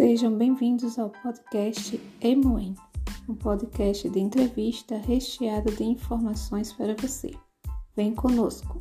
Sejam bem-vindos ao podcast Emoen, um podcast de entrevista recheado de informações para você. Vem conosco!